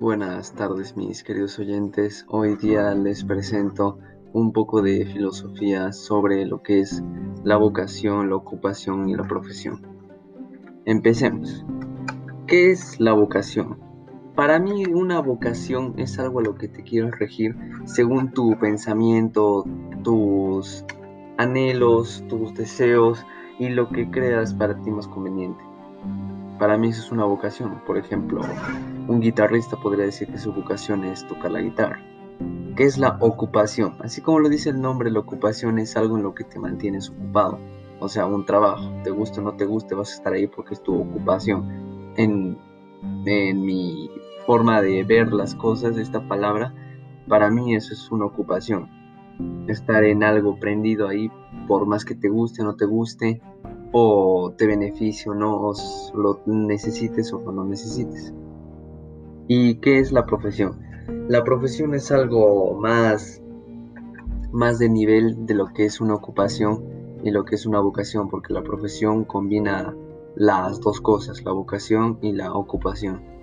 Buenas tardes mis queridos oyentes. Hoy día les presento un poco de filosofía sobre lo que es la vocación, la ocupación y la profesión. Empecemos. ¿Qué es la vocación? Para mí una vocación es algo a lo que te quieres regir según tu pensamiento, tus anhelos, tus deseos y lo que creas para ti más conveniente. Para mí eso es una vocación. Por ejemplo, un guitarrista podría decir que su vocación es tocar la guitarra. ¿Qué es la ocupación? Así como lo dice el nombre, la ocupación es algo en lo que te mantienes ocupado. O sea, un trabajo. Te guste o no te guste, vas a estar ahí porque es tu ocupación. En, en mi forma de ver las cosas, esta palabra, para mí eso es una ocupación. Estar en algo prendido ahí, por más que te guste o no te guste, o te beneficie o no, o lo necesites o no lo necesites. ¿Y qué es la profesión? La profesión es algo más, más de nivel de lo que es una ocupación y lo que es una vocación, porque la profesión combina las dos cosas, la vocación y la ocupación.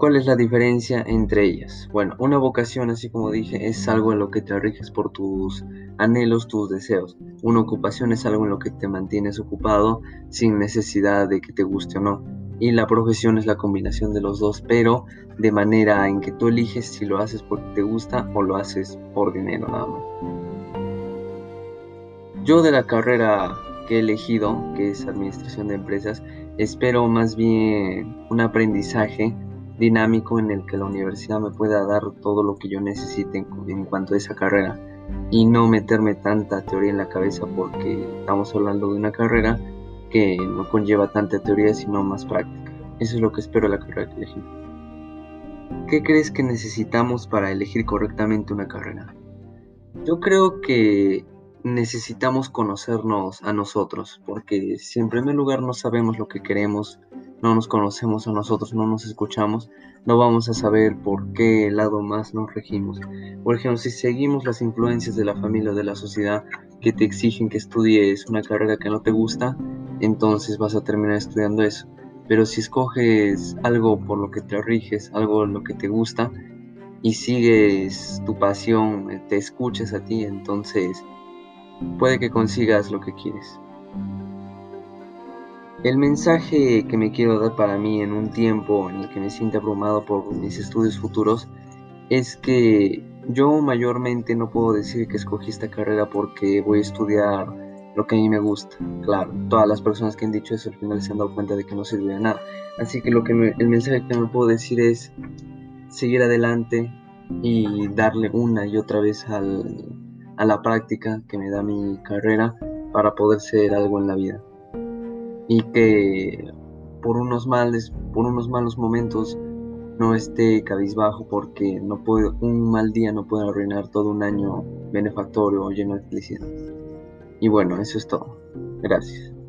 ¿Cuál es la diferencia entre ellas? Bueno, una vocación, así como dije, es algo en lo que te riges por tus anhelos, tus deseos. Una ocupación es algo en lo que te mantienes ocupado sin necesidad de que te guste o no. Y la profesión es la combinación de los dos, pero de manera en que tú eliges si lo haces porque te gusta o lo haces por dinero nada más. Yo de la carrera que he elegido, que es administración de empresas, espero más bien un aprendizaje dinámico en el que la universidad me pueda dar todo lo que yo necesite en, cuanto a esa carrera y no meterme tanta teoría en la cabeza porque estamos hablando de una carrera que no conlleva tanta teoría sino más práctica. Eso es lo que espero de la carrera que elegí. ¿Qué crees que necesitamos para elegir correctamente una carrera? Yo creo que necesitamos conocernos a nosotros, porque si en primer lugar no sabemos lo que queremos, no nos conocemos a nosotros, no nos escuchamos, no vamos a saber por qué lado más nos regimos. Por ejemplo, si seguimos las influencias de la familia o de la sociedad que te exigen que estudies una carrera que no te gusta, entonces vas a terminar estudiando eso. Pero si escoges algo por lo que te riges, algo lo que te gusta, y sigues tu pasión, te escuchas a ti, entonces puede que consigas lo que quieres. El mensaje que me quiero dar para mí en un tiempo en el que me siento abrumado por mis estudios futuros es que yo mayormente no puedo decir que escogí esta carrera porque voy a estudiar lo que a mí me gusta. Claro, todas las personas que han dicho eso al final se han dado cuenta de que no sirve de nada. Así que lo que el mensaje que me puedo decir es seguir adelante y darle una y otra vez a la práctica que me da mi carrera para poder ser algo en la vida y que por unos males, por unos malos momentos no esté cabizbajo porque no puede, un mal día no puede arruinar todo un año benefactorio o lleno de felicidad. Y bueno, eso es todo. Gracias.